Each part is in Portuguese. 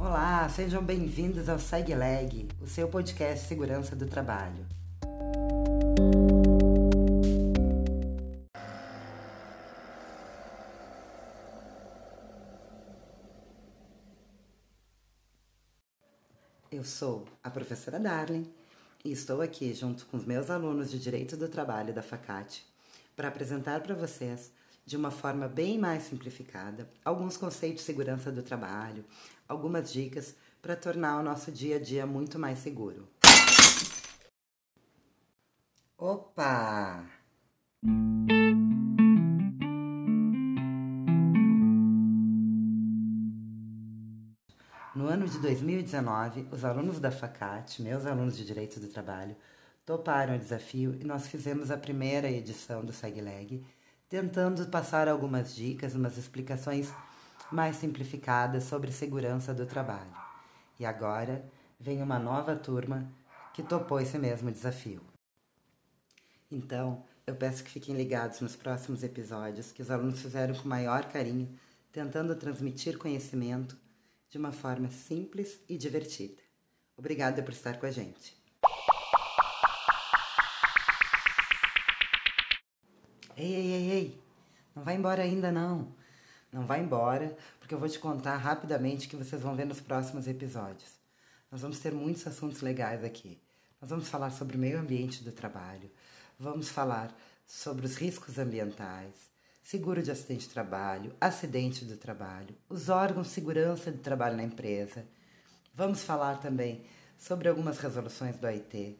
Olá, sejam bem-vindos ao SegLeg, o seu podcast segurança do trabalho. Eu sou a professora Darling e estou aqui junto com os meus alunos de Direito do Trabalho da FACAT para apresentar para vocês, de uma forma bem mais simplificada, alguns conceitos de segurança do trabalho, algumas dicas para tornar o nosso dia a dia muito mais seguro. Opa! No ano de 2019, os alunos da FACAT, meus alunos de Direito do Trabalho, toparam o desafio e nós fizemos a primeira edição do SegLeg, tentando passar algumas dicas, umas explicações mais simplificadas sobre segurança do trabalho. E agora vem uma nova turma que topou esse mesmo desafio. Então, eu peço que fiquem ligados nos próximos episódios que os alunos fizeram com maior carinho, tentando transmitir conhecimento de uma forma simples e divertida. Obrigada por estar com a gente. Ei, ei, ei, ei, não vai embora ainda não. Não vai embora, porque eu vou te contar rapidamente que vocês vão ver nos próximos episódios. Nós vamos ter muitos assuntos legais aqui. Nós vamos falar sobre o meio ambiente do trabalho, vamos falar sobre os riscos ambientais, seguro de acidente de trabalho, acidente do trabalho, os órgãos de segurança do trabalho na empresa. Vamos falar também sobre algumas resoluções do AIT.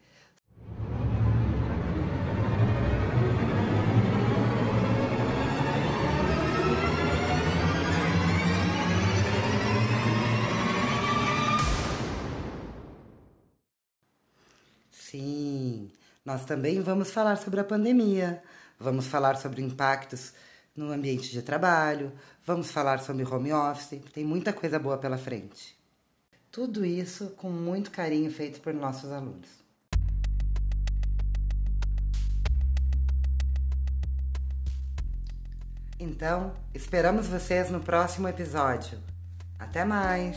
Sim, nós também vamos falar sobre a pandemia, vamos falar sobre impactos no ambiente de trabalho, vamos falar sobre home office, tem muita coisa boa pela frente. Tudo isso com muito carinho feito por nossos alunos. Então, esperamos vocês no próximo episódio. Até mais!